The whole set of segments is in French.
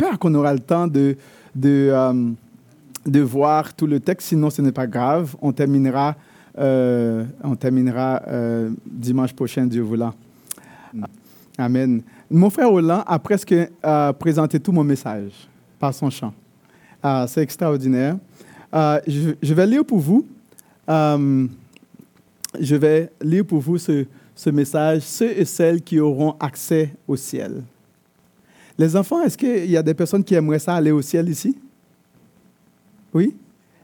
j'espère qu'on aura le temps de, de, euh, de voir tout le texte, sinon ce n'est pas grave. On terminera, euh, on terminera euh, dimanche prochain, Dieu voulant. Amen. Mon frère Roland a presque présenté tout mon message par son chant. C'est extraordinaire. Je, je, vais lire pour vous. je vais lire pour vous ce, ce message, ceux et celles qui auront accès au ciel. Les enfants, est-ce qu'il y a des personnes qui aimeraient ça aller au ciel ici? Oui?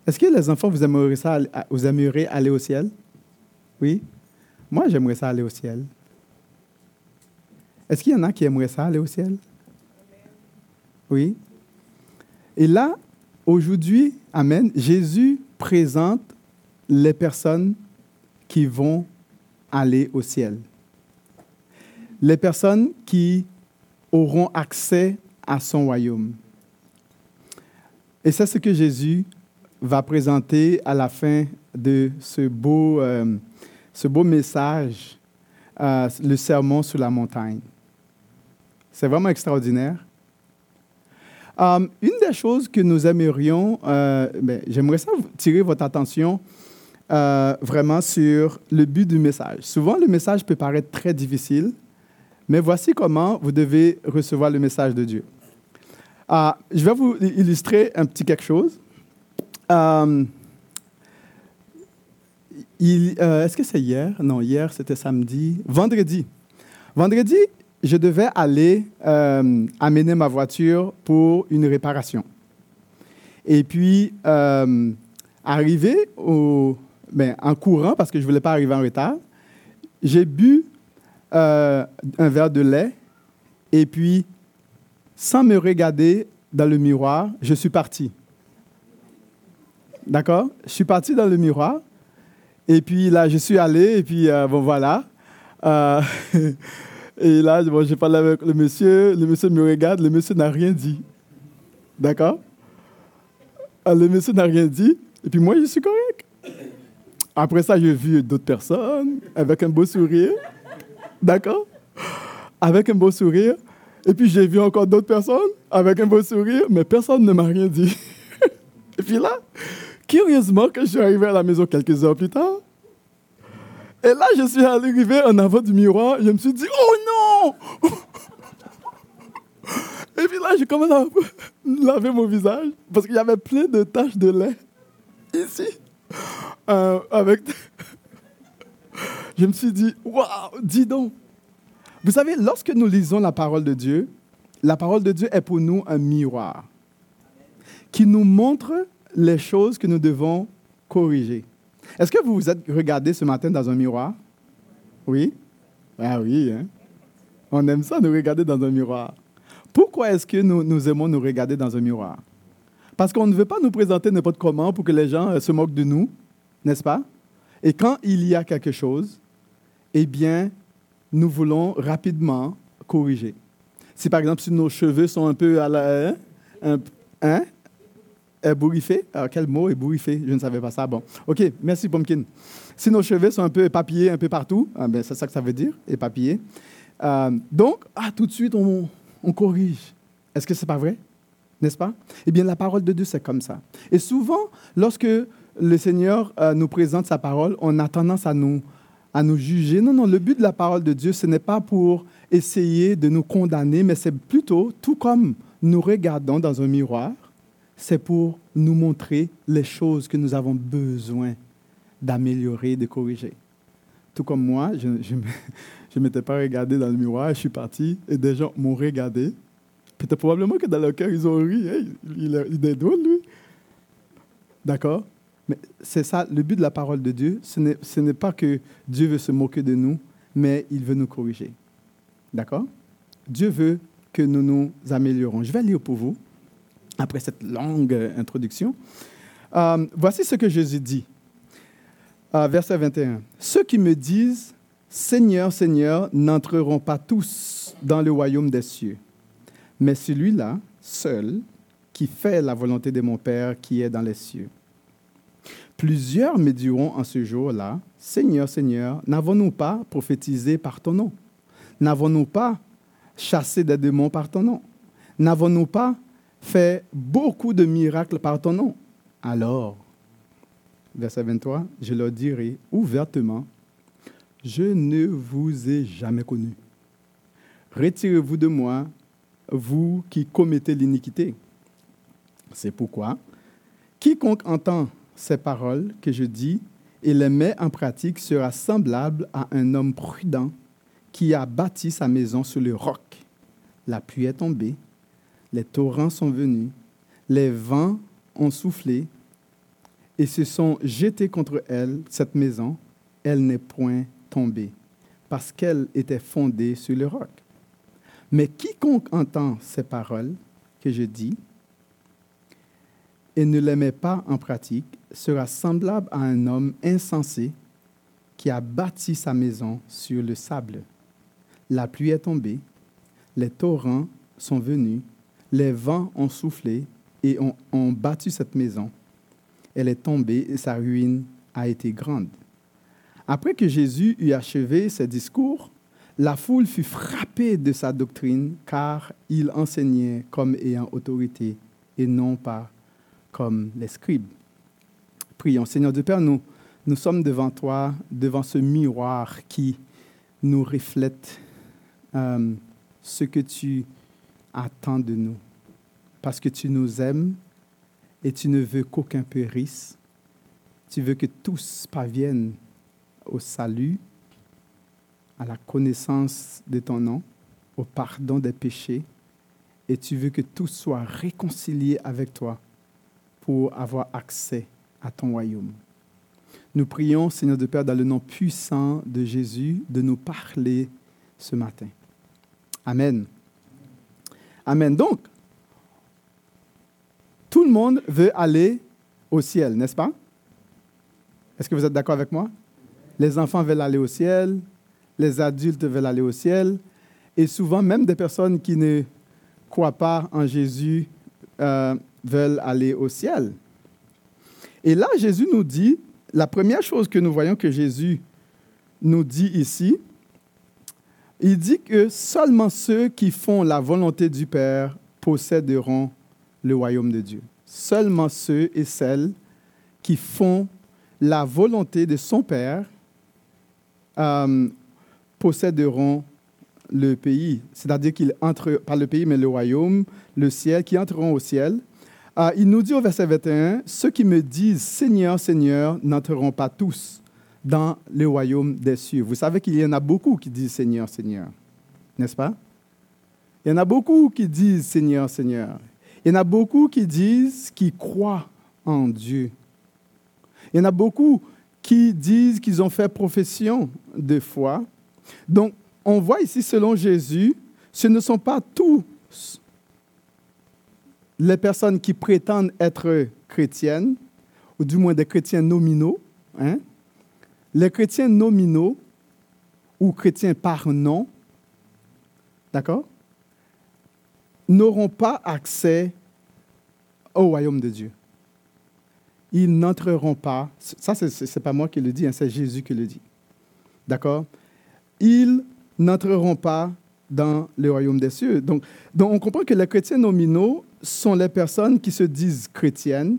Est-ce que les enfants, vous aimeriez, ça, aller au ciel? Oui? Moi, j'aimerais ça aller au ciel. Est-ce qu'il y en a qui aimeraient ça aller au ciel? Oui? Et là, aujourd'hui, Amen, Jésus présente les personnes qui vont aller au ciel. Les personnes qui auront accès à son royaume. Et c'est ce que Jésus va présenter à la fin de ce beau, euh, ce beau message, euh, le sermon sur la montagne. C'est vraiment extraordinaire. Euh, une des choses que nous aimerions, ben, j'aimerais ça tirer votre attention vraiment sur le but du message. Souvent, le message peut paraître très difficile, mais voici comment vous devez recevoir le message de Dieu. Euh, je vais vous illustrer un petit quelque chose. Euh, euh, est-ce que c'est hier? Non, hier, c'était samedi. Vendredi. Vendredi, je devais aller amener ma voiture pour une réparation. Et puis, arrivé au, ben, en courant, parce que je ne voulais pas arriver en retard, j'ai bu euh, un verre de lait et puis, sans me regarder dans le miroir, je suis parti. D'accord? Je suis parti dans le miroir et puis là, je suis allé et puis, euh, bon, voilà. Euh, et là, bon, j'ai parlé avec le monsieur, le monsieur me regarde, le monsieur n'a rien dit. D'accord? Le monsieur n'a rien dit et puis moi, je suis correct. Après ça, j'ai vu d'autres personnes avec un beau sourire. D'accord? Avec un beau sourire. Et puis j'ai vu encore d'autres personnes avec un beau sourire, mais personne ne m'a rien dit. Et puis là, curieusement, quand je suis arrivé à la maison quelques heures plus tard, et là, je suis arrivé en avant du miroir, je me suis dit, oh non Et puis là, j'ai commencé à laver mon visage parce qu'il y avait plein de taches de lait ici. Euh, avec je me suis dit, waouh, dis donc. Vous savez, lorsque nous lisons la parole de Dieu, la parole de Dieu est pour nous un miroir qui nous montre les choses que nous devons corriger. Est-ce que vous vous êtes regardé ce matin dans un miroir? Oui? Ah oui, hein? On aime ça, nous regarder dans un miroir. Pourquoi est-ce que nous, nous, aimons nous regarder dans un miroir? Parce qu'on ne veut pas nous présenter n'importe comment pour que les gens euh, se moquent de nous, n'est-ce pas? Et quand il y a quelque chose, eh bien, nous voulons rapidement corriger. Si par exemple, si nos cheveux sont un peu à la. Hein, un, hein? Ébouriffés. Alors, quel mot ébouriffé Je ne savais pas ça. Bon. OK, merci, Pumpkin. Si nos cheveux sont un peu éparpillés un peu partout, ah ben, c'est ça que ça veut dire, éparpillés. Euh, donc, ah, tout de suite, on, on corrige. Est-ce que ce n'est pas vrai? N'est-ce pas? Eh bien, la parole de Dieu, c'est comme ça. Et souvent, lorsque le Seigneur euh, nous présente sa parole, on a tendance à nous à nous juger. Non, non, le but de la parole de Dieu, ce n'est pas pour essayer de nous condamner, mais c'est plutôt, tout comme nous regardons dans un miroir, c'est pour nous montrer les choses que nous avons besoin d'améliorer, de corriger. Tout comme moi, je ne m'étais pas regardé dans le miroir, je suis parti et des gens m'ont regardé. Peut-être probablement que dans leur cœur, ils ont ri. il, est drôle, lui. D'accord? Mais c'est ça, le but de la parole de Dieu, ce n'est pas que Dieu veut se moquer de nous, mais il veut nous corriger. D'accord? Dieu veut que nous nous améliorons. Je vais lire pour vous, après cette longue introduction. Euh, voici ce que Jésus dit. Euh, verset 21. Ceux qui me disent, Seigneur, Seigneur, n'entreront pas tous dans le royaume des cieux, mais celui-là, seul, qui fait la volonté de mon Père qui est dans les cieux. Plusieurs me diront en ce jour-là, Seigneur, Seigneur, n'avons-nous pas prophétisé par ton nom? N'avons-nous pas chassé des démons par ton nom? N'avons-nous pas fait beaucoup de miracles par ton nom. Alors, verset 23, je leur dirai ouvertement, je ne vous ai jamais connu. Retirez-vous de moi, vous qui commettez l'iniquité. C'est pourquoi, quiconque entend ces paroles que je dis et les met en pratique sera semblable à un homme prudent qui a bâti sa maison sur le roc. La pluie est tombée, les torrents sont venus, les vents ont soufflé et se sont jetés contre elle, cette maison. Elle n'est point tombée, parce qu'elle était fondée sur le roc. Mais quiconque entend ces paroles que je dis et ne les met pas en pratique sera semblable à un homme insensé qui a bâti sa maison sur le sable. La pluie est tombée, les torrents sont venus, les vents ont soufflé et ont, battu cette maison. Elle est tombée et sa ruine a été grande. Après que Jésus eut achevé ses discours, la foule fut frappée de sa doctrine, car il enseignait comme ayant autorité et non pas comme les scribes. Prions, Seigneur de Père, nous, nous sommes devant toi, devant ce miroir qui nous reflète euh, ce que tu attends de nous, parce que tu nous aimes et tu ne veux qu'aucun périsse. Tu veux que tous parviennent au salut, à la connaissance de ton nom, au pardon des péchés, et tu veux que tous soient réconciliés avec toi pour avoir accès à ton royaume. Nous prions, Seigneur de Père, dans le nom puissant de Jésus, de nous parler ce matin. Amen. Amen. Donc, tout le monde veut aller au ciel, n'est-ce pas? Est-ce que vous êtes d'accord avec moi? Les enfants veulent aller au ciel, les adultes veulent aller au ciel, et souvent même des personnes qui ne croient pas en Jésus euh, veulent aller au ciel. Et là, Jésus nous dit, la première chose que nous voyons que Jésus nous dit ici, il dit que seulement ceux qui font la volonté du Père posséderont le royaume de Dieu. Seulement ceux et celles qui font la volonté de son Père euh, posséderont le pays. C'est-à-dire qu'ils entrent, pas le pays, mais le royaume, le ciel, qui entreront au ciel. Euh, il nous dit au verset 21, ceux qui me disent Seigneur, Seigneur, n'entreront pas tous dans le royaume des cieux. Vous savez qu'il y en a beaucoup qui disent Seigneur, Seigneur, n'est-ce pas? Il y en a beaucoup qui disent Seigneur, Seigneur. Il y en a beaucoup qui disent qu'ils croient en Dieu. Il y en a beaucoup qui disent qu'ils ont fait profession de foi. Donc, on voit ici, selon Jésus, ce ne sont pas tous les personnes qui prétendent être chrétiennes, ou du moins des chrétiens nominaux. Hein. Les chrétiens nominaux ou chrétiens par nom, d'accord, n'auront pas accès au royaume de Dieu. Ils n'entreront pas, ça ce n'est pas moi qui le dis, hein, c'est Jésus qui le dit. D'accord Ils n'entreront pas dans le royaume des cieux. Donc, donc on comprend que les chrétiens nominaux sont les personnes qui se disent chrétiennes,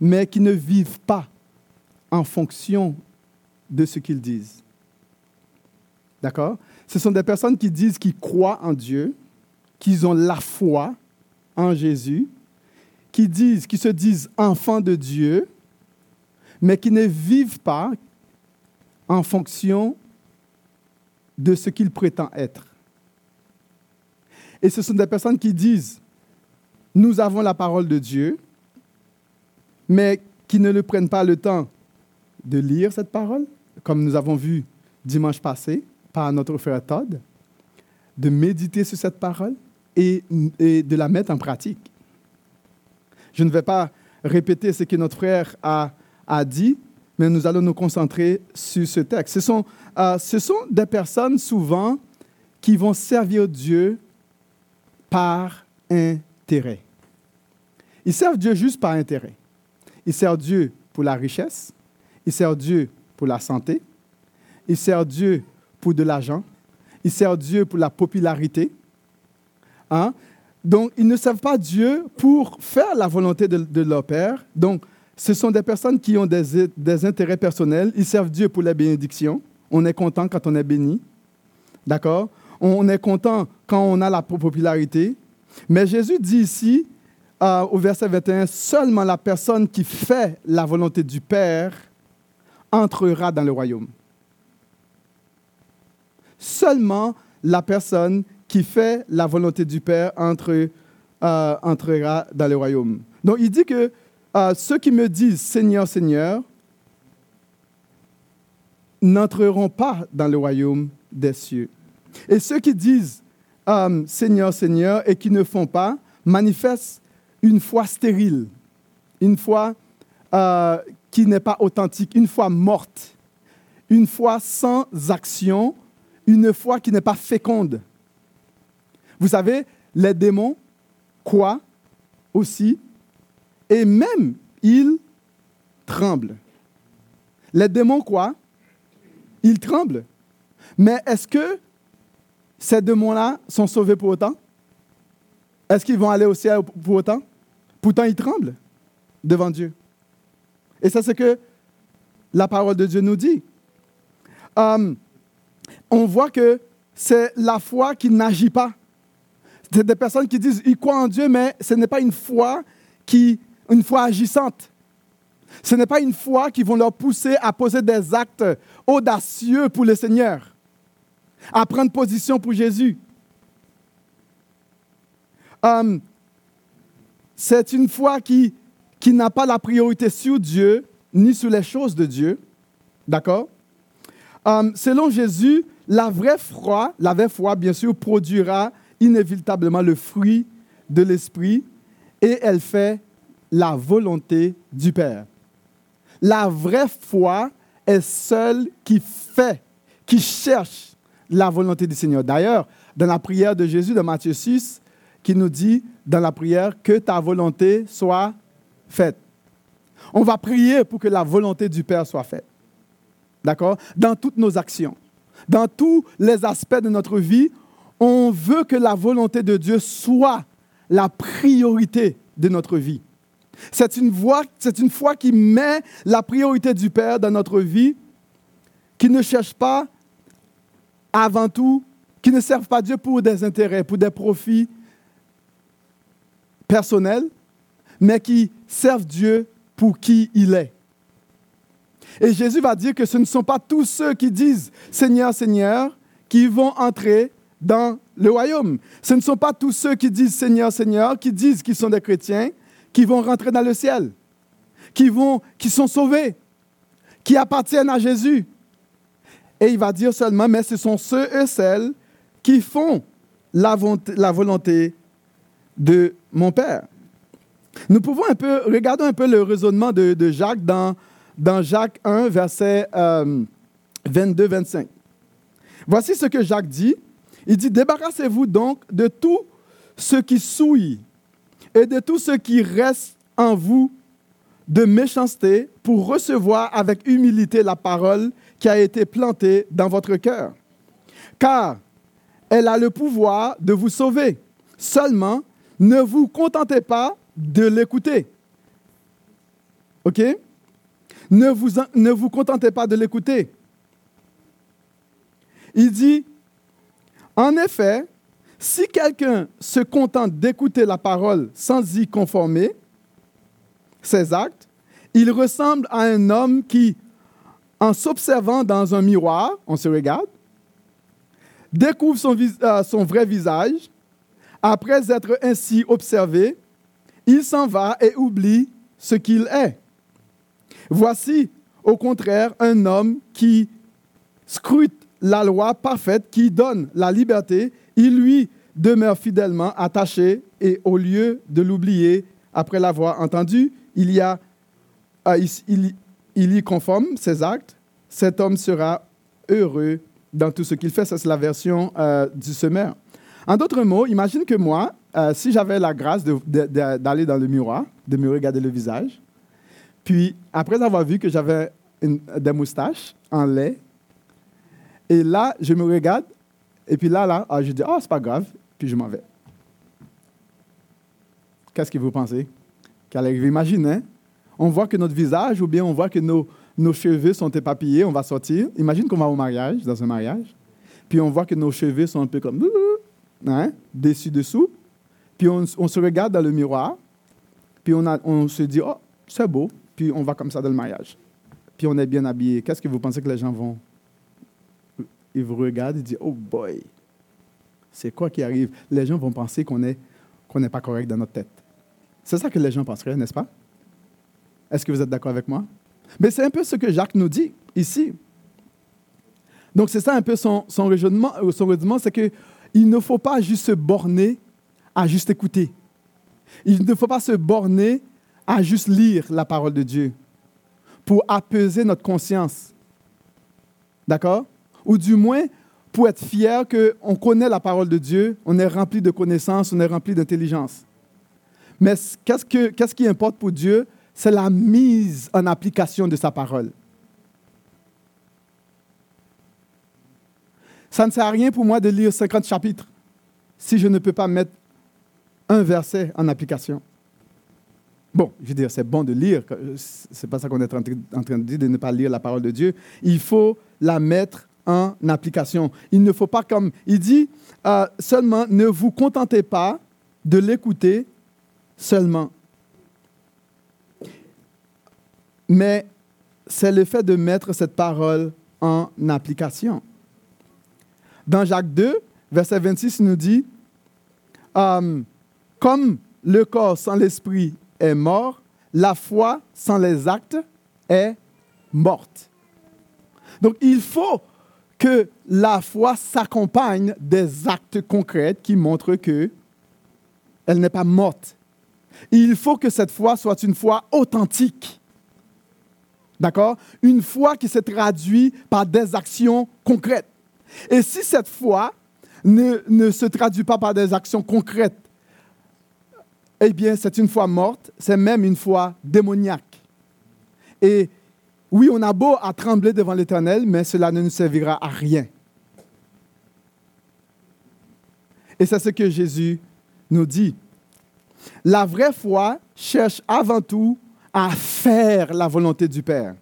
mais qui ne vivent pas en fonction de ce qu'ils disent. D'accord? Ce sont des personnes qui disent qu'ils croient en Dieu, qu'ils ont la foi en Jésus, qui disent, qui se disent enfants de Dieu, mais qui ne vivent pas en fonction de ce qu'ils prétendent être. Et ce sont des personnes qui disent, nous avons la parole de Dieu, mais qui ne le prennent pas le temps de lire cette parole, comme nous avons vu dimanche passé par notre frère Todd, de méditer sur cette parole et, de la mettre en pratique. Je ne vais pas répéter ce que notre frère a, dit, mais nous allons nous concentrer sur ce texte. Ce sont, euh, ce sont des personnes souvent qui vont servir Dieu par intérêt. Ils servent Dieu juste par intérêt. Ils servent Dieu pour la richesse, ils servent Dieu pour la santé, ils servent Dieu pour de l'argent, ils servent Dieu pour la popularité. Hein? Donc, ils ne servent pas Dieu pour faire la volonté de, leur Père. Donc, ce sont des personnes qui ont des, des, intérêts personnels. Ils servent Dieu pour les bénédictions. On est content quand on est béni. D'accord? On est content quand on a la popularité. Mais Jésus dit ici, euh, au verset 21, seulement la personne qui fait la volonté du Père entrera dans le royaume. Seulement la personne qui fait la volonté du Père euh, entrera dans le royaume. Donc il dit que euh, ceux qui me disent Seigneur, Seigneur, n'entreront pas dans le royaume des cieux. Et ceux qui disent Seigneur, Seigneur et qui ne font pas manifestent une foi stérile, une foi qui n'est pas authentique, une foi morte, une foi sans action, une foi qui n'est pas féconde. Vous savez, les démons quoi aussi, et même ils tremblent. Les démons quoi Ils tremblent. Mais est-ce que ces démons-là sont sauvés pour autant? Est-ce qu'ils vont aller au ciel pour autant? Pourtant, ils tremblent devant Dieu. Et c'est ce que la parole de Dieu nous dit. Euh, on voit que c'est la foi qui n'agit pas. C'est des personnes qui disent ils croient en Dieu, mais ce n'est pas une foi qui, une foi agissante. Ce n'est pas une foi qui vont leur pousser à poser des actes audacieux pour le Seigneur, à prendre position pour Jésus. Hum, c'est une foi qui, qui n'a pas la priorité sur Dieu ni sur les choses de Dieu. D'accord? Hum, Selon Jésus, la vraie foi, la vraie foi, bien sûr, produira inévitablement le fruit de l'Esprit et elle fait la volonté du Père. La vraie foi est celle qui fait, qui cherche la volonté du Seigneur. D'ailleurs, dans la prière de Jésus de Matthieu 6, qui nous dit dans la prière que ta volonté soit faite. On va prier pour que la volonté du Père soit faite. D'accord? Dans toutes nos actions, dans tous les aspects de notre vie, on veut que la volonté de Dieu soit la priorité de notre vie. C'est une, c'est une foi qui met la priorité du Père dans notre vie, qui ne cherche pas avant tout, qui ne servent pas Dieu pour des intérêts, pour des profits personnels, mais qui servent Dieu pour qui il est. Et Jésus va dire que ce ne sont pas tous ceux qui disent Seigneur, Seigneur, qui vont entrer dans le royaume. Ce ne sont pas tous ceux qui disent Seigneur, Seigneur, qui disent qu'ils sont des chrétiens, qui vont rentrer dans le ciel, qui, vont, qui sont sauvés, qui appartiennent à Jésus. Et il va dire seulement, mais ce sont ceux et celles qui font la, volonté de mon Père. Nous pouvons un peu, regarder un peu le raisonnement de, Jacques dans, dans Jacques 1, verset 22-25. Euh, Voici ce que Jacques dit. Il dit, débarrassez-vous donc de tout ce qui souille et de tout ce qui reste en vous de méchanceté pour recevoir avec humilité la parole qui a été plantée dans votre cœur. Car elle a le pouvoir de vous sauver. Seulement, ne vous contentez pas de l'écouter. OK? Ne vous, contentez pas de l'écouter. Il dit, en effet, si quelqu'un se contente d'écouter la parole sans y conformer ses actes, il ressemble à un homme qui, en s'observant dans un miroir, on se regarde, découvre son, euh, son vrai visage. Après être ainsi observé, il s'en va et oublie ce qu'il est. Voici, au contraire, un homme qui scrute la loi parfaite qui donne la liberté, il lui demeure fidèlement attaché et au lieu de l'oublier après l'avoir entendu, il y, y conforme ses actes, cet homme sera heureux dans tout ce qu'il fait. Ça, c'est la version euh, du semeur. En d'autres mots, imagine que moi, euh, si j'avais la grâce d'aller dans le miroir, de me regarder le visage, puis après avoir vu que j'avais des moustaches en lait, et là, je me regarde, et puis là, là, ah, je dis, oh, c'est pas grave, puis je m'en vais. qu'est-ce que vous pensez? Hein? on voit que notre visage ou bien on voit que nos, nos cheveux sont éparpillés, on va sortir. Imagine qu'on va au mariage, dans un mariage, puis on voit que nos cheveux sont un peu comme hein, dessus-dessous, puis on, se regarde dans le miroir, puis on, se dit, oh, c'est beau, puis on va comme ça dans le mariage. Puis on est bien habillé. Qu'est-ce que vous pensez que les gens vont? Ils vous regardent et disent, oh boy, c'est quoi qui arrive? Les gens vont penser qu'on n'est pas correct dans notre tête. C'est ça que les gens penseraient, n'est-ce pas? Est-ce que vous êtes d'accord avec moi? Mais c'est un peu ce que Jacques nous dit ici. Donc c'est ça un peu son, son raisonnement, euh, son raisonnement c'est qu'il ne faut pas juste se borner à juste écouter. Il ne faut pas se borner à juste lire la parole de Dieu pour apaiser notre conscience. D'accord? Ou du moins pour être fier qu'on connaît la parole de Dieu, on est rempli de connaissances, on est rempli d'intelligence. Mais qu'est-ce, que, qu'est-ce qui importe pour Dieu? C'est la mise en application de sa parole. Ça ne sert à rien pour moi de lire 50 chapitres si je ne peux pas mettre un verset en application. Bon, je veux dire, c'est bon de lire, c'est pas ça qu'on est en train de dire, de ne pas lire la parole de Dieu. Il faut la mettre en application. Il ne faut pas comme, il dit euh, seulement, ne vous contentez pas de l'écouter seulement. Mais c'est le fait de mettre cette parole en application. Dans Jacques 2, verset 26, il nous dit, euh, comme le corps sans l'esprit est mort, la foi sans les actes est morte. Donc il faut que la foi s'accompagne des actes concrets qui montrent que elle n'est pas morte. Il faut que cette foi soit une foi authentique. D'accord? Une foi qui se traduit par des actions concrètes. Et si cette foi ne, se traduit pas par des actions concrètes, eh bien, c'est une foi morte, c'est même une foi démoniaque. Et oui, on a beau à trembler devant l'Éternel, mais cela ne nous servira à rien. Et c'est ce que Jésus nous dit. La vraie foi cherche avant tout à faire la volonté du Père.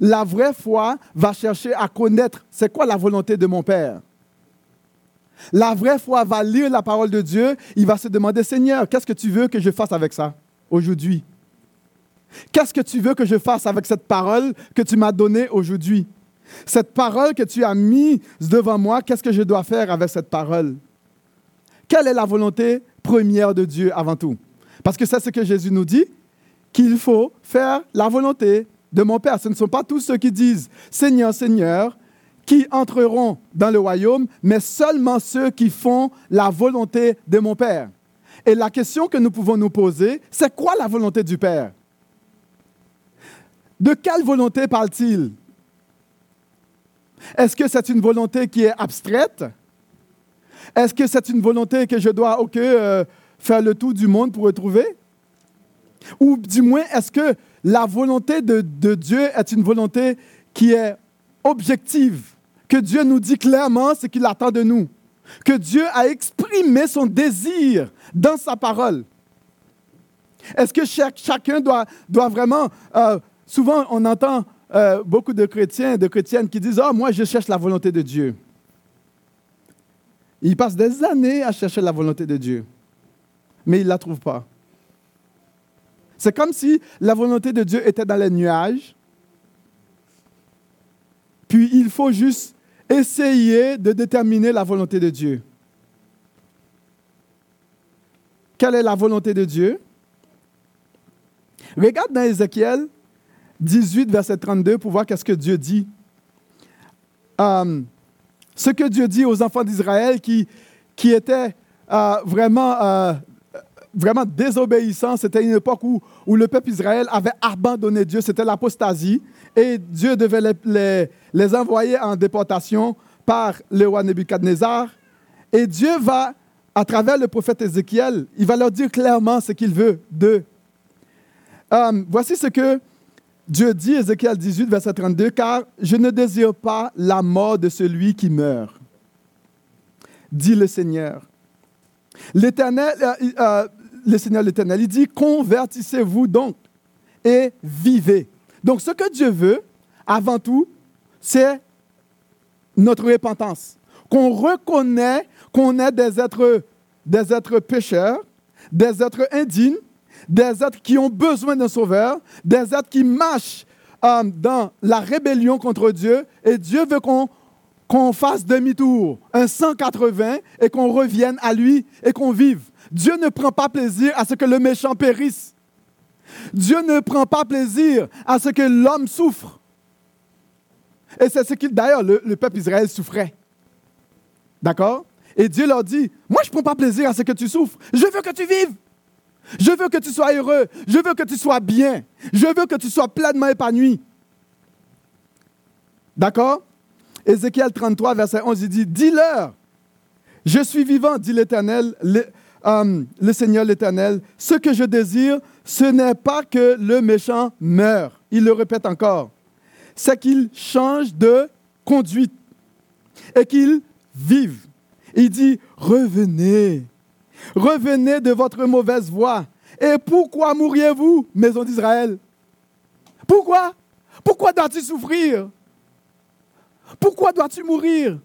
La vraie foi va chercher à connaître c'est quoi la volonté de mon Père. La vraie foi va lire la parole de Dieu, il va se demander, Seigneur, qu'est-ce que tu veux que je fasse avec ça aujourd'hui? Qu'est-ce que tu veux que je fasse avec cette parole que tu m'as donnée aujourd'hui? Cette parole que tu as mise devant moi, qu'est-ce que je dois faire avec cette parole? Quelle est la volonté première de Dieu avant tout? Parce que c'est ce que Jésus nous dit, qu'il faut faire la volonté de mon Père. Ce ne sont pas tous ceux qui disent Seigneur, Seigneur, qui entreront dans le royaume, mais seulement ceux qui font la volonté de mon Père. Et la question que nous pouvons nous poser, c'est quoi la volonté du Père? De quelle volonté parle-t-il? Est-ce que c'est une volonté qui est abstraite? Est-ce que c'est une volonté que je dois ok, euh, faire le tour du monde pour retrouver? Ou du moins, est-ce que la volonté de, Dieu est une volonté qui est objective que Dieu nous dit clairement ce qu'il attend de nous. Que Dieu a exprimé son désir dans sa parole. Est-ce que chacun doit, vraiment... Euh, souvent, on entend euh, beaucoup de chrétiens, de chrétiennes qui disent, oh, moi, je cherche la volonté de Dieu. Ils passent des années à chercher la volonté de Dieu, mais ils ne la trouvent pas. C'est comme si la volonté de Dieu était dans les nuages, puis il faut juste essayer de déterminer la volonté de Dieu. Quelle est la volonté de Dieu? Regarde dans Ézéchiel 18, verset 32 pour voir qu'est-ce que Dieu dit. Euh, ce que Dieu dit aux enfants d'Israël qui, qui étaient euh, vraiment, euh, vraiment désobéissants, c'était une époque où, où le peuple Israël avait abandonné Dieu, c'était l'apostasie et Dieu devait les, les, envoyer en déportation par le roi Nebuchadnezzar. Et Dieu va, à travers le prophète Ézéchiel, il va leur dire clairement ce qu'il veut d'eux. Euh, voici ce que Dieu dit, Ézéchiel 18, verset 32, car je ne désire pas la mort de celui qui meurt, dit le Seigneur. L'Éternel, euh, euh, le Seigneur l'Éternel, il dit, convertissez-vous donc et vivez. Donc ce que Dieu veut, avant tout, c'est notre repentance. Qu'on reconnaît qu'on est des êtres, des êtres pécheurs, des êtres indignes, des êtres qui ont besoin d'un sauveur, des êtres qui marchent euh, dans la rébellion contre Dieu. Et Dieu veut qu'on qu'on fasse demi-tour, un 180, et qu'on revienne à lui et qu'on vive. Dieu ne prend pas plaisir à ce que le méchant périsse. Dieu ne prend pas plaisir à ce que l'homme souffre. Et c'est ce qu'il, d'ailleurs, le, peuple Israël souffrait. D'accord? Et Dieu leur dit, moi je ne prends pas plaisir à ce que tu souffres. Je veux que tu vives. Je veux que tu sois heureux. Je veux que tu sois bien. Je veux que tu sois pleinement épanoui. D'accord? Ézéchiel 33, verset 11, il dit, dis-leur, je suis vivant, dit l'Éternel, le, euh, le Seigneur l'Éternel, ce que je désire, ce n'est pas que le méchant meure. Il le répète encore. C'est qu'il change de conduite et qu'il vive. Il dit, revenez, revenez de votre mauvaise voie. Et pourquoi mourriez-vous, maison d'Israël? Pourquoi? Pourquoi dois-tu souffrir? Pourquoi dois-tu mourir?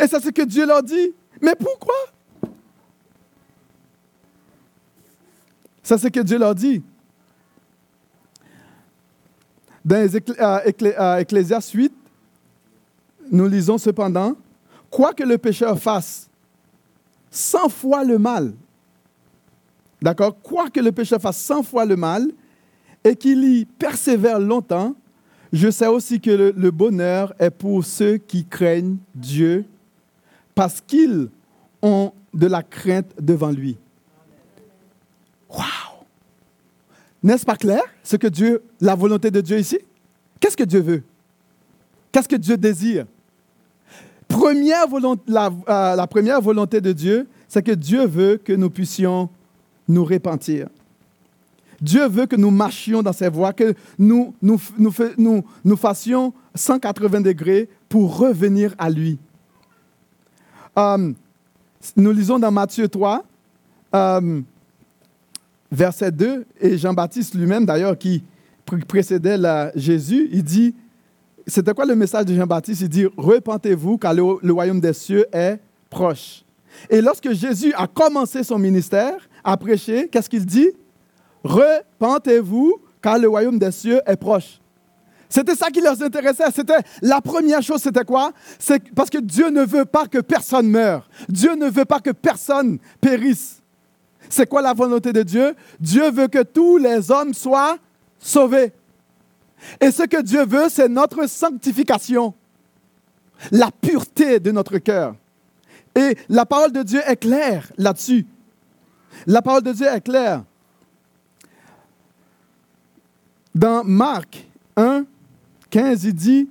Et c'est ce que Dieu leur dit. Mais pourquoi? C'est ce que Dieu leur dit. Dans Ecclésias 8, nous lisons cependant, quoi que le pécheur fasse, cent fois le mal, d'accord, quoi que le pécheur fasse cent fois le mal, et qu'il y persévère longtemps, je sais aussi que le, bonheur est pour ceux qui craignent Dieu parce qu'ils ont de la crainte devant lui. Waouh! N'est-ce pas clair ce que Dieu, la volonté de Dieu ici? Qu'est-ce que Dieu veut? Qu'est-ce que Dieu désire? Euh, la première volonté de Dieu, c'est que Dieu veut que nous puissions nous repentir. Dieu veut que nous marchions dans ses voies, que nous, nous, nous, nous, fassions 180 degrés pour revenir à lui. Euh, nous lisons dans Matthieu 3, euh, verset 2, et Jean-Baptiste lui-même, d'ailleurs, qui précédait Jésus, il dit, c'était quoi le message de Jean-Baptiste? Il dit, repentez-vous car le royaume des cieux est proche. Et lorsque Jésus a commencé son ministère, à prêcher, qu'est-ce qu'il dit? Repentez-vous, car le royaume des cieux est proche. C'était ça qui leur intéressait. C'était la première chose, c'était quoi? C'est parce que Dieu ne veut pas que personne meure. Dieu ne veut pas que personne périsse. C'est quoi la volonté de Dieu? Dieu veut que tous les hommes soient sauvés. Et ce que Dieu veut, c'est notre sanctification, la pureté de notre cœur. Et la parole de Dieu est claire là-dessus. La parole de Dieu est claire. Dans Marc 1, 15, il dit,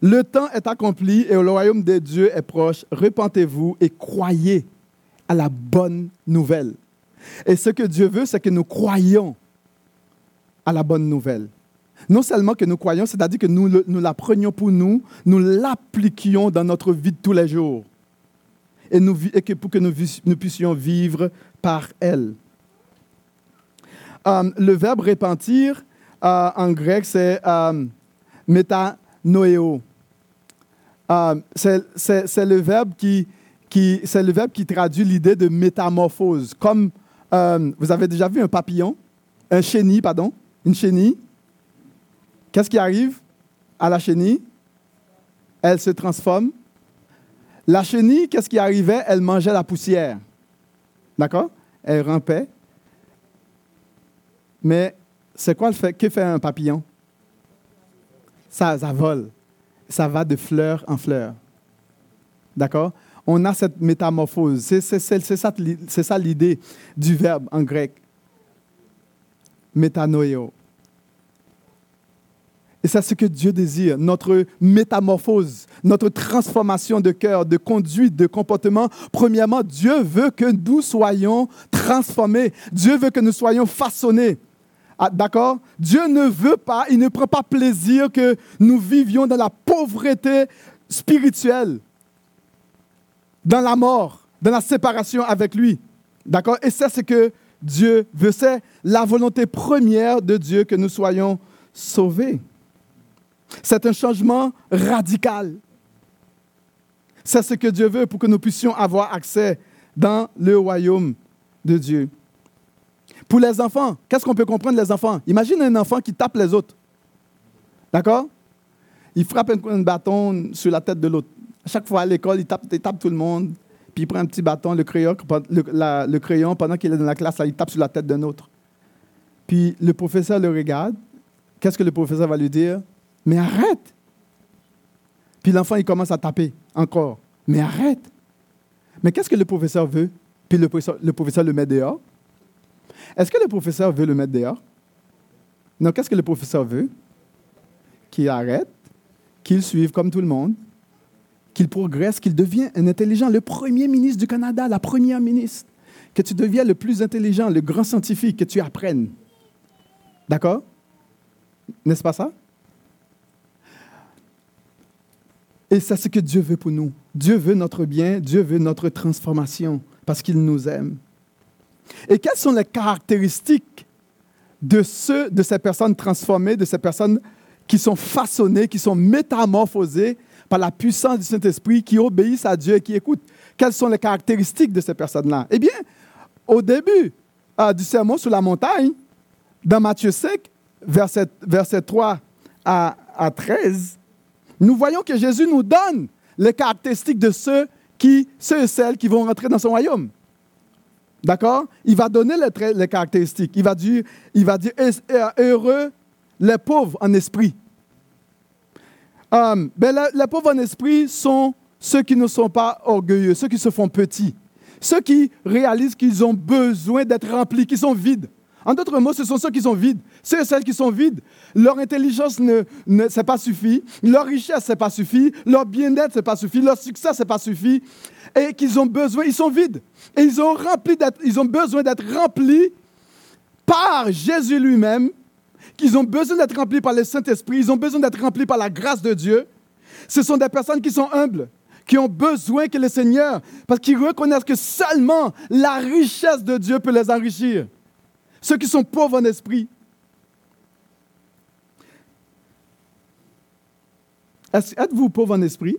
le temps est accompli et le royaume de Dieu est proche. Repentez-vous et croyez à la bonne nouvelle. Et ce que Dieu veut, c'est que nous croyions à la bonne nouvelle. Non seulement que nous croyons, c'est-à-dire que nous, nous la prenions pour nous, nous l'appliquions dans notre vie de tous les jours. Et, que pour que nous, nous puissions vivre par elle. Euh, le verbe repentir euh, en grec, c'est euh, métanoéo. Euh, c'est le verbe qui, qui c'est le verbe qui traduit l'idée de métamorphose. Comme euh, vous avez déjà vu un papillon, un chenille, pardon, une chenille. Qu'est-ce qui arrive à la chenille? Elle se transforme. La chenille, qu'est-ce qui arrivait? Elle mangeait la poussière. D'accord? Elle rampait. Mais c'est quoi le fait, que fait un papillon? Ça, ça vole. Ça va de fleur en fleur. D'accord? On a cette métamorphose. C'est ça, l'idée du verbe en grec. Métanoïo. Et c'est ce que Dieu désire, notre métamorphose, notre transformation de cœur, de conduite, de comportement. Premièrement, Dieu veut que nous soyons transformés. Dieu veut que nous soyons façonnés. Ah, d'accord? Dieu ne veut pas, il ne prend pas plaisir que nous vivions dans la pauvreté spirituelle, dans la mort, dans la séparation avec lui. D'accord? Et c'est ce que Dieu veut. C'est la volonté première de Dieu que nous soyons sauvés. C'est un changement radical. C'est ce que Dieu veut pour que nous puissions avoir accès dans le royaume de Dieu. Pour les enfants, qu'est-ce qu'on peut comprendre les enfants? Imagine un enfant qui tape les autres. D'accord? Il frappe un, bâton sur la tête de l'autre. À chaque fois à l'école, il tape, il tape tout le monde. Puis il prend un petit bâton, le crayon, pendant qu'il est dans la classe, il tape sur la tête d'un autre. Puis le professeur le regarde. Qu'est-ce que le professeur va lui dire? Mais arrête Puis l'enfant, il commence à taper encore. Mais arrête Mais qu'est-ce que le professeur veut? Puis le professeur le met dehors. Est-ce que le professeur veut le mettre dehors? Non, qu'est-ce que le professeur veut? Qu'il arrête, qu'il suive comme tout le monde, qu'il progresse, qu'il devienne un intelligent, le premier ministre du Canada, la première ministre, que tu deviennes le plus intelligent, le grand scientifique, que tu apprennes. D'accord? N'est-ce pas ça? Et c'est ce que Dieu veut pour nous. Dieu veut notre bien, Dieu veut notre transformation parce qu'il nous aime. Et quelles sont les caractéristiques de, ces personnes transformées, de ces personnes qui sont façonnées, qui sont métamorphosées par la puissance du Saint-Esprit, qui obéissent à Dieu et qui écoutent? Quelles sont les caractéristiques de ces personnes-là? Eh bien, au début euh, du sermon sur la montagne, dans Matthieu 5, verset, verset 3 à, à 13, nous voyons que Jésus nous donne les caractéristiques de ceux, ceux et celles qui vont rentrer dans son royaume. D'accord? Il va donner les, caractéristiques. Il va dire, dire heureux les pauvres en esprit. Um, ben, les, pauvres en esprit sont ceux qui ne sont pas orgueilleux, ceux qui se font petits, ceux qui réalisent qu'ils ont besoin d'être remplis, qui sont vides. En d'autres mots, ce sont ceux qui sont vides. Ceux et celles qui sont vides, leur intelligence ne, ne c'est pas suffi, leur richesse, c'est pas suffi, leur bien-être, c'est pas suffi, leur succès, c'est pas suffi, et qu'ils ont besoin, ils sont vides. Et ils ont, rempli ils ont besoin d'être remplis par Jésus lui-même qu'ils ont besoin d'être remplis par le Saint-Esprit, ils ont besoin d'être remplis par la grâce de Dieu. Ce sont des personnes qui sont humbles, qui ont besoin que le Seigneur, parce qu'ils reconnaissent que seulement la richesse de Dieu peut les enrichir. Ceux qui sont pauvres en esprit. Êtes-vous pauvre en esprit?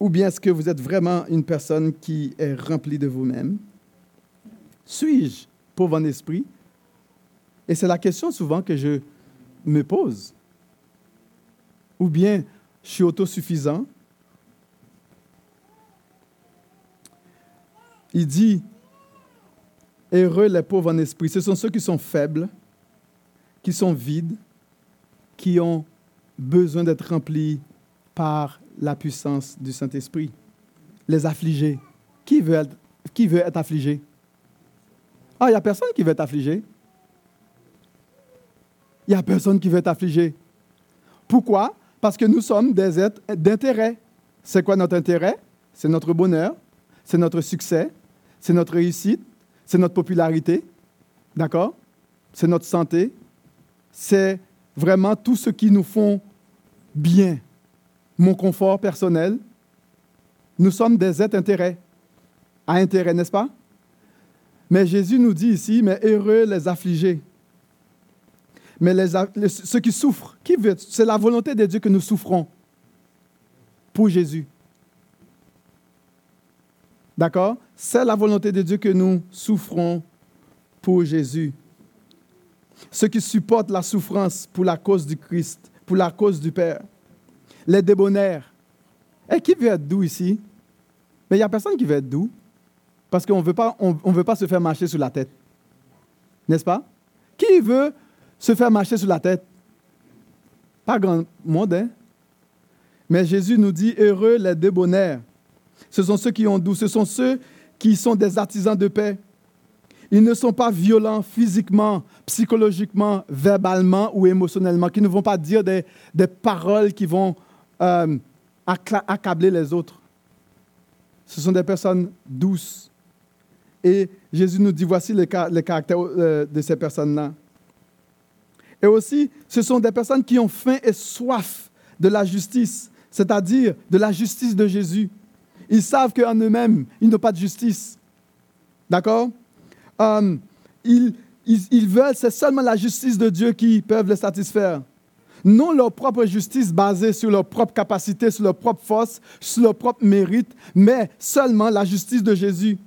Ou bien est-ce que vous êtes vraiment une personne qui est remplie de vous-même? Suis-je pauvre en esprit? Et c'est la question souvent que je me pose. Ou bien je suis autosuffisant? Il dit, heureux les pauvres en esprit. Ce sont ceux qui sont faibles, qui sont vides, qui ont besoin d'être remplis par la puissance du Saint-Esprit. Les affligés. Qui veut être, qui veut être affligé? Ah, il n'y a personne qui veut être affligé. Il n'y a personne qui veut être affligé. Pourquoi? Parce que nous sommes des êtres d'intérêt. C'est quoi notre intérêt? C'est notre bonheur, c'est notre succès, c'est notre réussite, c'est notre popularité. D'accord? C'est notre santé. C'est vraiment tout ce qui nous font bien. Mon confort personnel. Nous sommes des êtres d'intérêt. À intérêt, n'est-ce pas? Mais Jésus nous dit ici, mais heureux les affligés. Mais ceux qui souffrent, qui veut, c'est la volonté de Dieu que nous souffrons pour Jésus. D'accord? C'est la volonté de Dieu que nous souffrons pour Jésus. Ceux qui supportent la souffrance pour la cause du Christ, pour la cause du Père. Les débonnaires. Et qui veut être doux ici? Mais il n'y a personne qui veut être doux. Parce qu'on ne veut, pas, on, veut pas se faire marcher sur la tête. N'est-ce pas? Qui veut se faire marcher sur la tête? Pas grand monde, hein? Mais Jésus nous dit heureux les débonnaires. Ce sont ceux qui ont doux, ce sont ceux qui sont des artisans de paix. Ils ne sont pas violents physiquement, psychologiquement, verbalement ou émotionnellement, qui ne vont pas dire des, paroles qui vont euh, accabler les autres. Ce sont des personnes douces. Et Jésus nous dit, voici les, les caractères euh, de ces personnes-là. Et aussi, ce sont des personnes qui ont faim et soif de la justice, c'est-à-dire de la justice de Jésus. Ils savent qu'en eux-mêmes, ils n'ont pas de justice. D'accord? Euh, ils, ils, veulent, c'est seulement la justice de Dieu qui peut les satisfaire. Non leur propre justice basée sur leur propre capacité, sur leur propre force, sur leur propre mérite, mais seulement la justice de Jésus.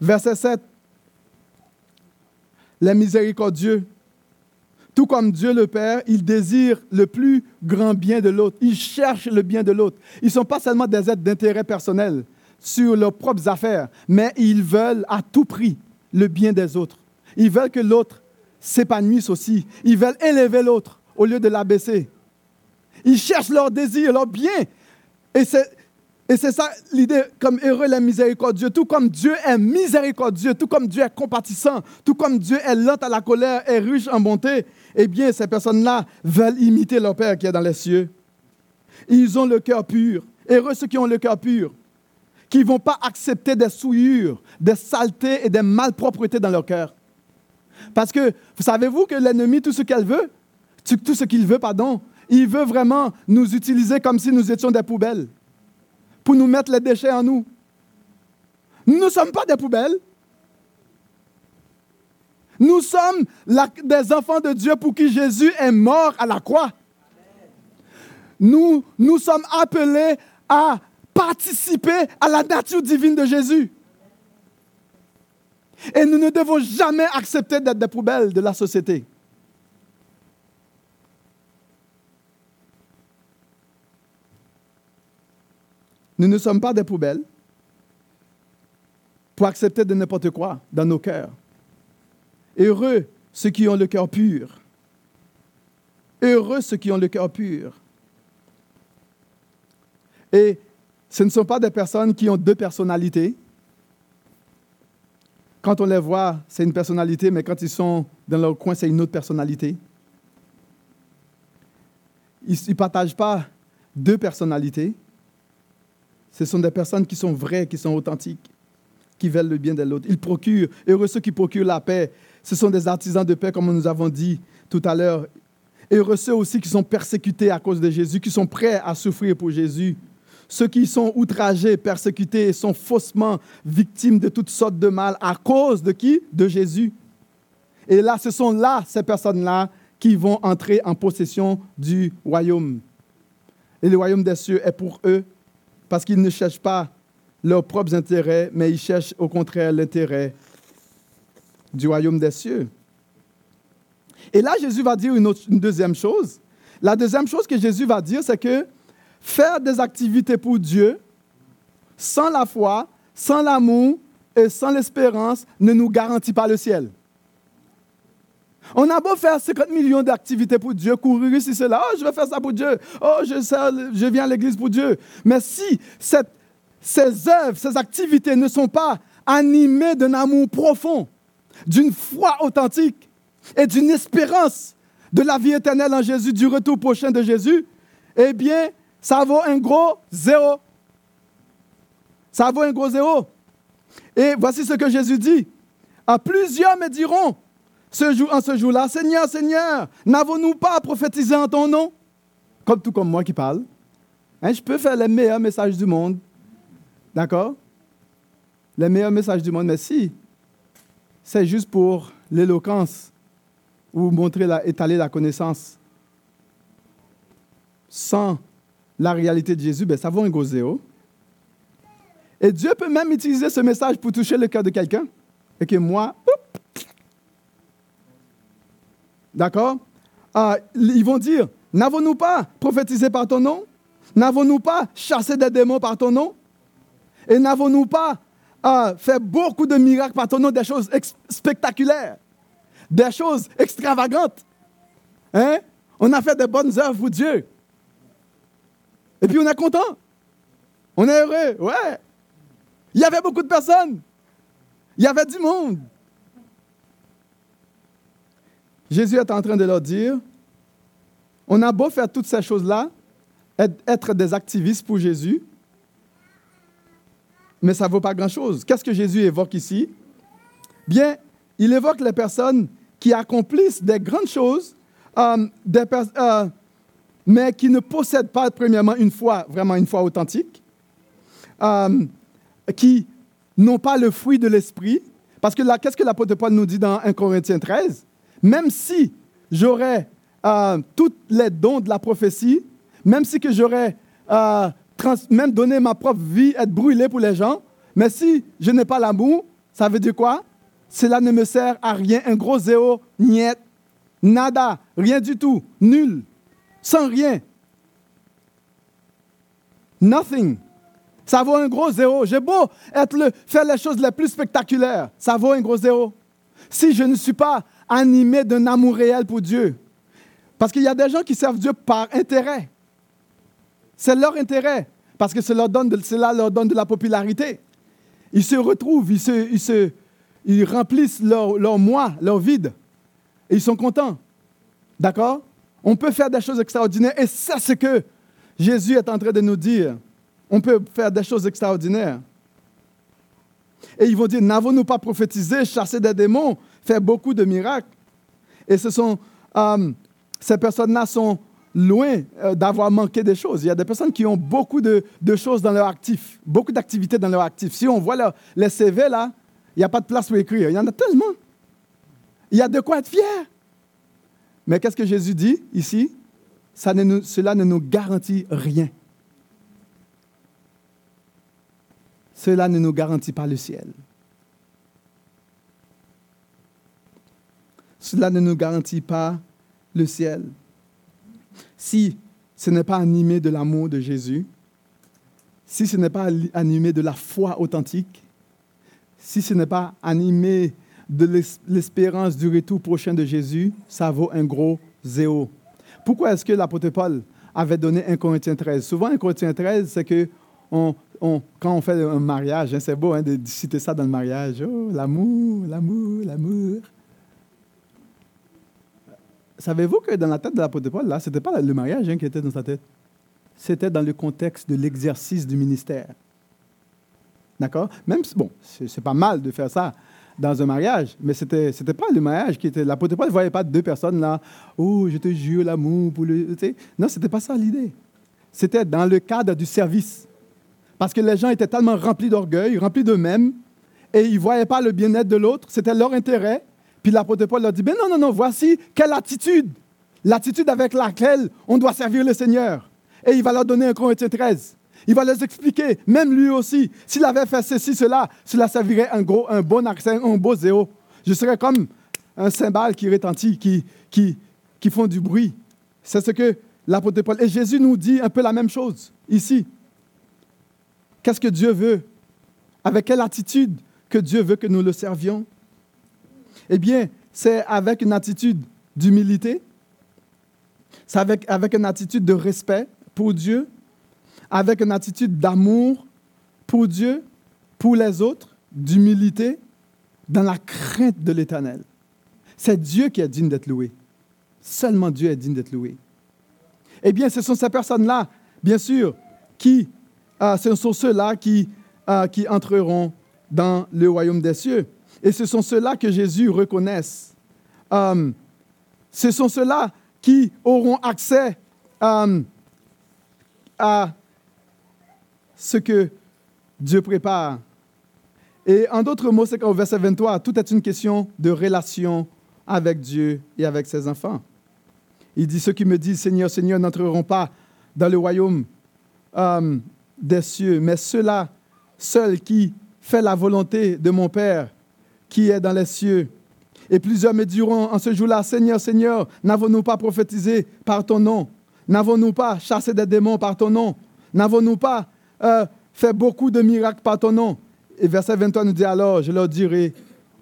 Verset 7. Les miséricordieux tout comme Dieu le Père, il désire le plus grand bien de l'autre. Il cherche le bien de l'autre. Ils ne sont pas seulement des êtres d'intérêt personnel sur leurs propres affaires, mais ils veulent à tout prix le bien des autres. Ils veulent que l'autre s'épanouisse aussi. Ils veulent élever l'autre au lieu de l'abaisser. Ils cherchent leur désir, leur bien. Et c'est, et c'est ça l'idée, comme heureux les miséricordieux, tout comme Dieu est miséricordieux, tout comme Dieu est compatissant, tout comme Dieu est lent à la colère et riche en bonté, eh bien, ces personnes-là veulent imiter leur Père qui est dans les cieux. Ils ont le cœur pur. Heureux ceux qui ont le cœur pur, qui ne vont pas accepter des souillures, des saletés et des malpropretés dans leur cœur. Parce que, savez-vous que l'ennemi, tout ce qu'elle veut, tout ce qu'il veut, pardon, il veut vraiment nous utiliser comme si nous étions des poubelles, pour nous mettre les déchets en nous. Nous ne sommes pas des poubelles. Nous sommes des enfants de Dieu pour qui Jésus est mort à la croix. Nous, nous sommes appelés à participer à la nature divine de Jésus. Et nous ne devons jamais accepter d'être des poubelles de la société. Nous ne sommes pas des poubelles pour accepter de n'importe quoi dans nos cœurs. Heureux ceux qui ont le cœur pur. Heureux ceux qui ont le cœur pur. Et ce ne sont pas des personnes qui ont deux personnalités. Quand on les voit, c'est une personnalité, mais quand ils sont dans leur coin, c'est une autre personnalité. Ils ne partagent pas deux personnalités. Ce sont des personnes qui sont vraies, qui sont authentiques, qui veulent le bien de l'autre. Ils procurent, heureux ceux qui procurent la paix, ce sont des artisans de paix, comme nous avons dit tout à l'heure. Heureux ceux aussi qui sont persécutés à cause de Jésus, qui sont prêts à souffrir pour Jésus. Ceux qui sont outragés, persécutés sont faussement victimes de toutes sortes de mal à cause de qui? De Jésus. Et là, ce sont là, ces personnes-là, qui vont entrer en possession du royaume. Et le royaume des cieux est pour eux parce qu'ils ne cherchent pas leurs propres intérêts, mais ils cherchent au contraire l'intérêt du royaume des cieux. Et là, Jésus va dire une, deuxième chose. La deuxième chose que Jésus va dire, c'est que faire des activités pour Dieu, sans la foi, sans l'amour et sans l'espérance, ne nous garantit pas le ciel. On a beau faire 50 millions d'activités pour Dieu, courir ici, cela, oh, je vais faire ça pour Dieu, oh, je, je viens à l'église pour Dieu. Mais si ces œuvres, ces activités ne sont pas animées d'un amour profond, d'une foi authentique et d'une espérance de la vie éternelle en Jésus, du retour prochain de Jésus, eh bien, ça vaut un gros zéro. Ça vaut un gros zéro. Et voici ce que Jésus dit. À plusieurs me diront ce jour, en ce jour-là, Seigneur, Seigneur, n'avons-nous pas prophétisé en ton nom? Comme tout comme moi qui parle. Hein, je peux faire les meilleurs messages du monde. D'accord? Les meilleurs messages du monde. Mais si c'est juste pour l'éloquence ou montrer, la, étaler la connaissance. Sans la réalité de Jésus, ben, ça vaut un gros zéro. Et Dieu peut même utiliser ce message pour toucher le cœur de quelqu'un. Et que moi, d'accord? Ah, Ils vont dire, n'avons-nous pas prophétisé par ton nom? N'avons-nous pas chassé des démons par ton nom? Et n'avons-nous pas a fait beaucoup de miracles par ton nom, des choses spectaculaires, des choses extravagantes? Hein? On a fait des bonnes œuvres pour Dieu. Et puis on est content. On est heureux. Ouais. Il y avait beaucoup de personnes. Il y avait du monde. Jésus est en train de leur dire, on a beau faire toutes ces choses-là, être des activistes pour Jésus, mais ça ne vaut pas grand-chose. Qu'est-ce que Jésus évoque ici? Bien, il évoque les personnes qui accomplissent des grandes choses, euh, euh, mais qui ne possèdent pas, premièrement, une foi, vraiment une foi authentique, euh, qui n'ont pas le fruit de l'esprit. Parce que là, qu'est-ce que l'apôtre Paul nous dit dans 1 Corinthiens 13 Même si j'aurais euh, tous les dons de la prophétie, même si que j'aurais euh, même donné ma propre vie, être brûlé pour les gens, mais si je n'ai pas l'amour, ça veut dire quoi? Cela ne me sert à rien. Un gros zéro, niet, nada, rien du tout, nul, sans rien. Nothing. Ça vaut un gros zéro. J'ai beau être le, faire les choses les plus spectaculaires. Ça vaut un gros zéro. Si je ne suis pas animé d'un amour réel pour Dieu. Parce qu'il y a des gens qui servent Dieu par intérêt. C'est leur intérêt. Parce que cela leur donne de, cela leur donne de la popularité. Ils se retrouvent, ils, se, ils, se, ils remplissent leur, leur moi, leur vide. Et ils sont contents. D'accord? On peut faire des choses extraordinaires. Et c'est ce que Jésus est en train de nous dire. On peut faire des choses extraordinaires. Et ils vont dire, n'avons-nous pas prophétisé, chassé des démons, fait beaucoup de miracles? Et ce sont, euh, ces personnes-là sont loin euh, d'avoir manqué des choses. Il y a des personnes qui ont beaucoup de, choses dans leur actif, beaucoup d'activités dans leur actif. Si on voit les CV là, il n'y a pas de place pour écrire. Il y en a tellement. Il y a de quoi être fier. Mais qu'est-ce que Jésus dit ici? Ça ne Cela ne nous garantit rien. Cela ne nous garantit pas le ciel. Cela ne nous garantit pas le ciel. Si ce n'est pas animé de l'amour de Jésus, si ce n'est pas animé de la foi authentique, si ce n'est pas animé de l'espérance du retour prochain de Jésus, ça vaut un gros zéro. Pourquoi est-ce que l'apôtre Paul avait donné 1 Corinthiens 13 Souvent, 1 Corinthiens 13, c'est que on, quand on fait un mariage, hein, c'est beau hein, de citer ça dans le mariage. Oh, l'amour, l'amour, l'amour. Savez-vous que dans la tête de l'apôtre Paul, là, ce n'était pas le mariage hein, qui était dans sa tête. C'était dans le contexte de l'exercice du ministère. D'accord? Même si, bon, c'est pas mal de faire ça dans un mariage, mais ce n'était pas le mariage qui était. L'apôtre Paul ne voyait pas deux personnes là, oh, je te jure l'amour pour le. Non, ce n'était pas ça l'idée. C'était dans le cadre du service. Parce que les gens étaient tellement remplis d'orgueil, remplis d'eux-mêmes, et ils ne voyaient pas le bien-être de l'autre, c'était leur intérêt. Puis l'apôtre Paul leur dit, ben non, non, non, voici quelle attitude, l'attitude avec laquelle on doit servir le Seigneur. Et il va leur donner un Corinthiens 13. Il va les expliquer, même lui aussi, s'il avait fait ceci, cela, cela servirait un, gros, un bon accent, un beau zéro. Je serais comme un cymbale qui retentit, qui, qui, qui font du bruit. C'est ce que l'apôtre Paul. Et Jésus nous dit un peu la même chose ici. Qu'est-ce que Dieu veut? Avec quelle attitude que Dieu veut que nous le servions? Eh bien, c'est avec une attitude d'humilité, c'est avec, avec une attitude de respect pour Dieu, avec une attitude d'amour pour Dieu, pour les autres, d'humilité, dans la crainte de l'Éternel. C'est Dieu qui est digne d'être loué. Seulement Dieu est digne d'être loué. Eh bien, ce sont ces personnes-là, bien sûr, qui, euh, ce sont ceux-là qui, euh, qui entreront dans le royaume des cieux. Et ce sont ceux-là que Jésus reconnaisse. Euh, ce sont ceux-là qui auront accès euh, à ce que Dieu prépare. Et en d'autres mots, c'est qu'au verset 23, tout est une question de relation avec Dieu et avec ses enfants. Il dit, ceux qui me disent Seigneur, Seigneur n'entreront pas dans le royaume euh, des cieux, mais ceux-là seuls qui font la volonté de mon Père qui est dans les cieux. Et plusieurs me diront en ce jour-là, Seigneur, Seigneur, n'avons-nous pas prophétisé par ton nom? N'avons-nous pas chassé des démons par ton nom? N'avons-nous pas euh, fait beaucoup de miracles par ton nom? Et verset 23 nous dit alors, je leur dirai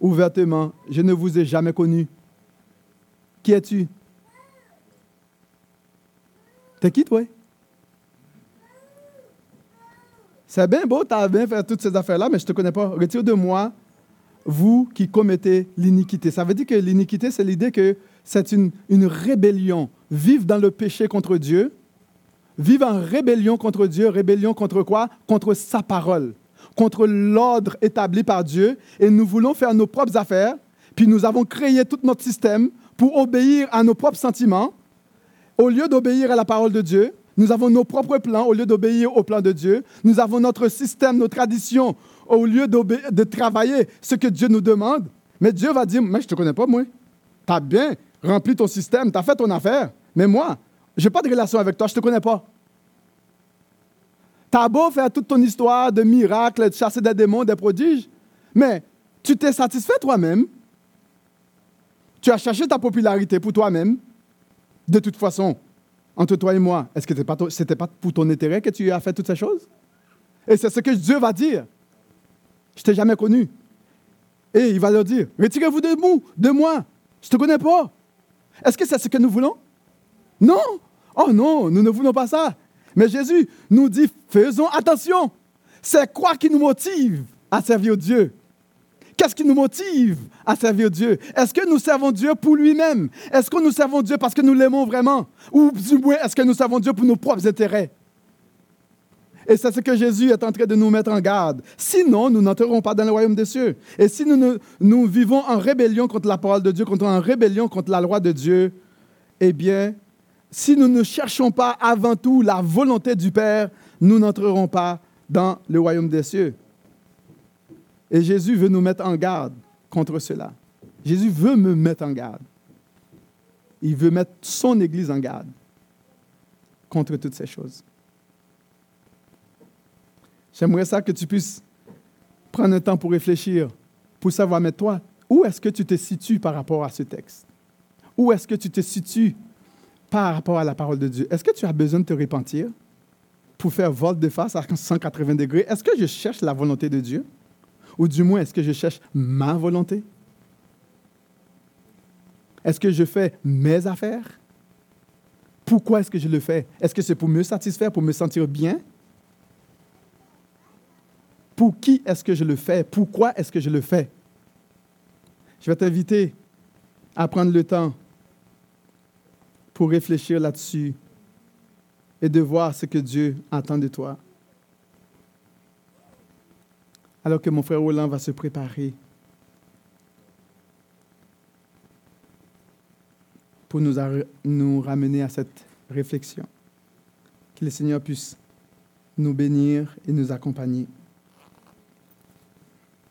ouvertement, je ne vous ai jamais connu. Qui es-tu? T'es qui, toi? C'est bien beau, tu as bien fait toutes ces affaires-là, mais je ne te connais pas. Retire de moi vous qui commettez l'iniquité. Ça veut dire que l'iniquité, c'est l'idée que c'est une, une, rébellion. Vivre dans le péché contre Dieu, vivre en rébellion contre Dieu, rébellion contre quoi? Contre sa parole, contre l'ordre établi par Dieu. Et nous voulons faire nos propres affaires, puis nous avons créé tout notre système pour obéir à nos propres sentiments, au lieu d'obéir à la parole de Dieu. Nous avons nos propres plans au lieu d'obéir au plan de Dieu. Nous avons notre système, nos traditions au lieu de travailler ce que Dieu nous demande. Mais Dieu va dire, mais je ne te connais pas, moi. Tu as bien rempli ton système, tu as fait ton affaire. Mais moi, je n'ai pas de relation avec toi, je ne te connais pas. Tu as beau faire toute ton histoire de miracles, de chasser des démons, des prodiges, mais tu t'es satisfait toi-même. Tu as cherché ta popularité pour toi-même. De toute façon, entre toi et moi, est-ce que ce n'était pas, pour ton intérêt que tu as fait toutes ces choses? Et c'est ce que Dieu va dire. Je t'ai jamais connu. Et il va leur dire, retirez-vous de, de moi, je ne te connais pas. Est-ce que c'est ce que nous voulons? Non. Oh non, nous ne voulons pas ça. Mais Jésus nous dit, faisons attention. C'est quoi qui nous motive à servir Dieu? Qu'est-ce qui nous motive à servir Dieu? Est-ce que nous servons Dieu pour lui-même? Est-ce que nous servons Dieu parce que nous l'aimons vraiment? Ou du moins, est-ce que nous servons Dieu pour nos propres intérêts? Et c'est ce que Jésus est en train de nous mettre en garde. Sinon, nous n'entrerons pas dans le royaume des cieux. Et si nous, nous vivons en rébellion contre la parole de Dieu, contre en rébellion contre la loi de Dieu, eh bien, si nous ne cherchons pas avant tout la volonté du Père, nous n'entrerons pas dans le royaume des cieux. Et Jésus veut nous mettre en garde contre cela. Jésus veut me mettre en garde. Il veut mettre son Église en garde contre toutes ces choses. J'aimerais ça que tu puisses prendre un temps pour réfléchir, pour savoir, mais toi, où est-ce que tu te situes par rapport à ce texte? Où est-ce que tu te situes par rapport à la parole de Dieu? Est-ce que tu as besoin de te repentir pour faire volte de face à 180 degrés? Est-ce que je cherche la volonté de Dieu? Ou du moins, est-ce que je cherche ma volonté? Est-ce que je fais mes affaires? Pourquoi est-ce que je le fais? Est-ce que c'est pour me satisfaire, pour me sentir bien? Pour qui est-ce que je le fais? Pourquoi est-ce que je le fais? Je vais t'inviter à prendre le temps pour réfléchir là-dessus et de voir ce que Dieu attend de toi. Alors que mon frère Roland va se préparer pour nous, ramener à cette réflexion. Que le Seigneur puisse nous bénir et nous accompagner.